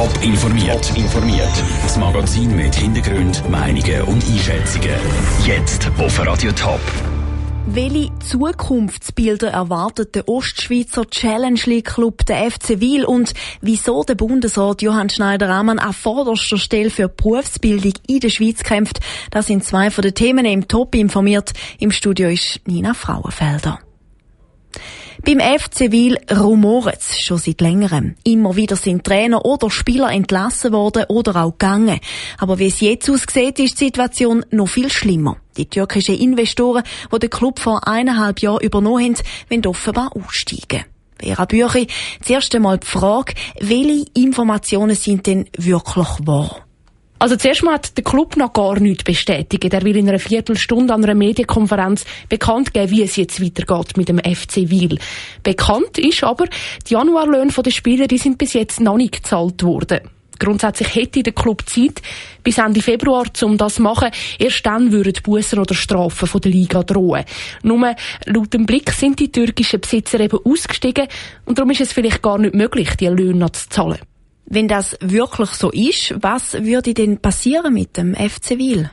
Top informiert. informiert. Das Magazin mit Hintergrund, Meinungen und Einschätzungen. Jetzt auf Radio Top. Welche Zukunftsbilder erwartet der Ostschweizer Challenge League Club, der FC Wil und wieso der Bundesrat Johann Schneider-Ammann an vorderster Stelle für Berufsbildung in der Schweiz kämpft? Das sind zwei von den Themen im Top informiert. Im Studio ist Nina Frauenfelder. Beim FC Wil rumoret es schon seit längerem. Immer wieder sind Trainer oder Spieler entlassen worden oder auch gegangen. Aber wie es jetzt aussieht, ist die Situation noch viel schlimmer. Die türkischen Investoren, die den Club vor eineinhalb Jahren übernommen haben, wollen offenbar aussteigen. Vera Büchi, zuerst einmal die Frage, welche Informationen sind denn wirklich wahr? Also zuerst mal hat der Club noch gar nichts bestätigt. Er will in einer Viertelstunde an einer Medienkonferenz bekannt geben, wie es jetzt weitergeht mit dem FC Wil. Bekannt ist aber, die Januarlöhne der Spieler, die sind bis jetzt noch nicht gezahlt worden. Grundsätzlich hätte der Club Zeit bis Ende Februar, um das zu machen. Erst dann würden Bussen oder Strafen von der Liga drohen. Nur laut dem Blick sind die türkischen Besitzer eben ausgestiegen und darum ist es vielleicht gar nicht möglich, die Löhne noch zu zahlen. Wenn das wirklich so ist, was würde denn passieren mit dem FC Wil?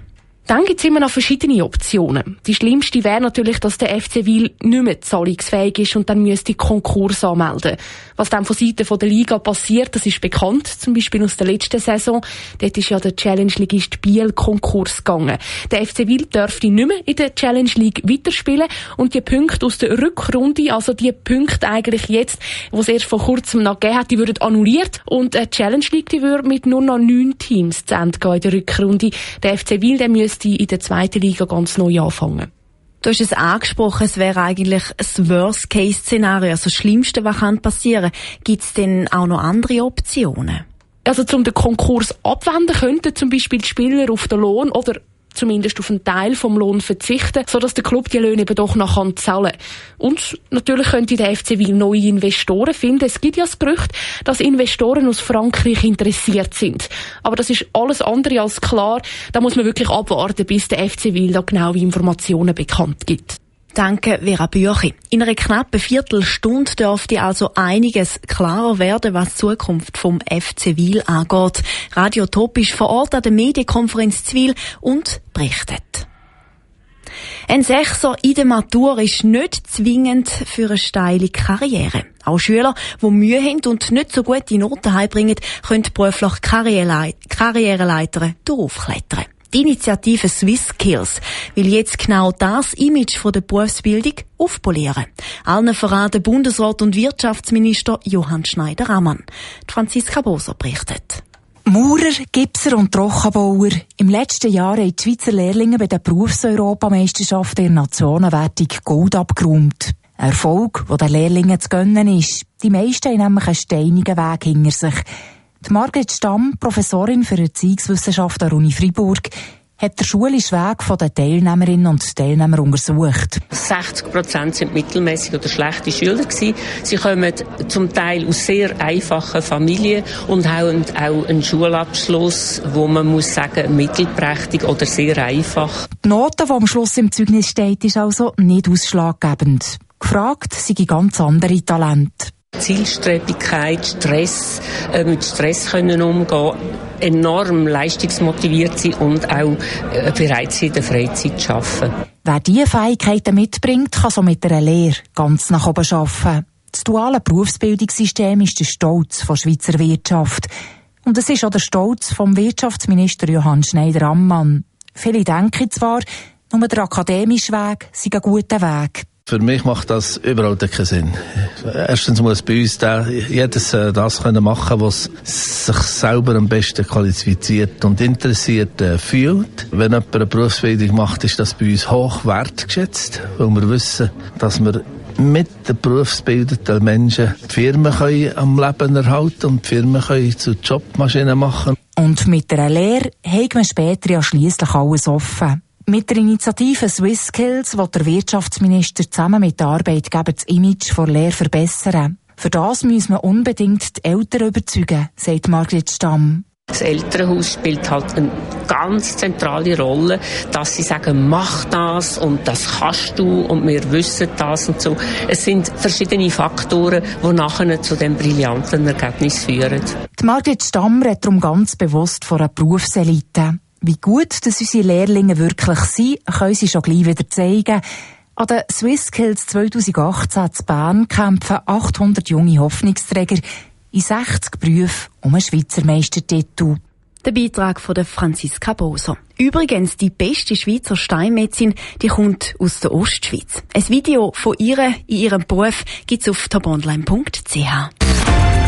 Dann gibt es immer noch verschiedene Optionen. Die schlimmste wäre natürlich, dass der FC Wil nicht mehr zahlungsfähig ist und dann müsste Konkurs anmelden. Was dann von Seiten der Liga passiert, das ist bekannt, zum Beispiel aus der letzten Saison. Dort ist ja der Challenge-Ligist Biel Konkurs gegangen. Der FC Wil dürfte nicht mehr in der Challenge League weiterspielen und die Punkte aus der Rückrunde, also die Punkte eigentlich jetzt, die es erst vor kurzem noch gegeben hat, die würden annulliert und die Challenge League, die würde mit nur noch neun Teams zu Ende gehen in der Rückrunde. Der FC Wil, der müsste müsste in der zweiten Liga ganz neu anfangen. Du hast es angesprochen, es wäre eigentlich das Worst-Case-Szenario, also das Schlimmste, was passieren kann. Gibt es denn auch noch andere Optionen? Also zum den Konkurs abwenden könnten zum Beispiel die Spieler auf den Lohn oder zumindest auf einen Teil vom Lohn verzichten, sodass der Club die Löhne eben doch noch zahlen kann. Und natürlich könnte der FC Wil neue Investoren finden. Es gibt ja das Gerücht, dass Investoren aus Frankreich interessiert sind. Aber das ist alles andere als klar. Da muss man wirklich abwarten, bis der FC Wil da genaue Informationen bekannt gibt. Danke, Vera Büchi. In einer knappen Viertelstunde dürfte also einiges klarer werden, was die Zukunft vom FC Wil angeht. Radio Top ist vor Ort an der Medienkonferenz Zwil und berichtet. Ein Sechser in der Matur ist nicht zwingend für eine steile Karriere. Auch Schüler, die Mühe haben und nicht so gute Noten heimbringen, können beruflich Karriereleitern durchaufklettern. Die Initiative Swiss Skills will jetzt genau das Image von der Berufsbildung aufpolieren. Allen verraten Bundesrat und Wirtschaftsminister Johann Schneider-Ammann. Franziska Boser berichtet. Maurer, Gipser und Trockenbauer. Im letzten Jahr haben die Schweizer Lehrlinge bei der Berufseuropameisterschaft der Nationenwertung Gold abgeräumt. Erfolg, der den Lehrlingen zu gönnen ist. Die meisten haben nämlich einen steinigen Weg hinter sich. Die Margret Stamm, Professorin für Erziehungswissenschaft an der Uni Freiburg, hat der schulischen Weg der Teilnehmerinnen und Teilnehmer untersucht. 60 Prozent sind mittelmäßig oder schlechte Schüler gewesen. Sie kommen zum Teil aus sehr einfachen Familien und haben auch einen Schulabschluss, wo man muss sagen mittelprächtig oder sehr einfach. Die Note, die am Schluss im Zeugnis steht, ist also nicht ausschlaggebend. Gefragt sind ganz andere Talente. Zielstrebigkeit, Stress, äh, mit Stress können umgehen, enorm leistungsmotiviert sein und auch äh, bereit sein, in der Freizeit zu arbeiten. Wer diese Fähigkeiten mitbringt, kann so mit einer Lehre ganz nach oben arbeiten. Das duale Berufsbildungssystem ist der Stolz der Schweizer Wirtschaft. Und es ist auch der Stolz vom Wirtschaftsminister Johann Schneider-Ammann. Viele denken zwar, nur der akademische Weg sei ein guter Weg. Für mich macht das überall keinen Sinn. Erstens muss bei uns da jedes äh, das können machen, was sich selber am besten qualifiziert und interessiert äh, fühlt. Wenn jemand eine Berufsbildung macht, ist das bei uns hoch wertgeschätzt, weil wir wissen, dass wir mit den berufsbildeten Menschen die Firmen können am Leben erhalten und die Firmen können zu Jobmaschinen machen. Und mit einer Lehre hat man später ja schliesslich alles offen. Mit der Initiative Swiss Skills will der Wirtschaftsminister zusammen mit den Arbeitgebern das Image von Lehre verbessern. Für das müssen wir unbedingt die Eltern überzeugen, sagt Margret Stamm. Das Elternhaus spielt halt eine ganz zentrale Rolle, dass sie sagen, mach das und das kannst du und wir wissen das und so. Es sind verschiedene Faktoren, die nachher zu dem brillanten Ergebnis führen. Die Margret Stammer hat darum ganz bewusst vor einer Berufselite. Wie gut dass unsere Lehrlinge wirklich sind, können sie schon gleich wieder zeigen. An den SwissSkills 2018 in Bern kämpfen 800 junge Hoffnungsträger in 60 Berufen um einen Schweizer Meistertitel. Der Beitrag von der Franziska Boser. Übrigens, die beste Schweizer Steinmedizin, die kommt aus der Ostschweiz. Ein Video von ihr in ihrem Beruf gibt's auf toponline.ch.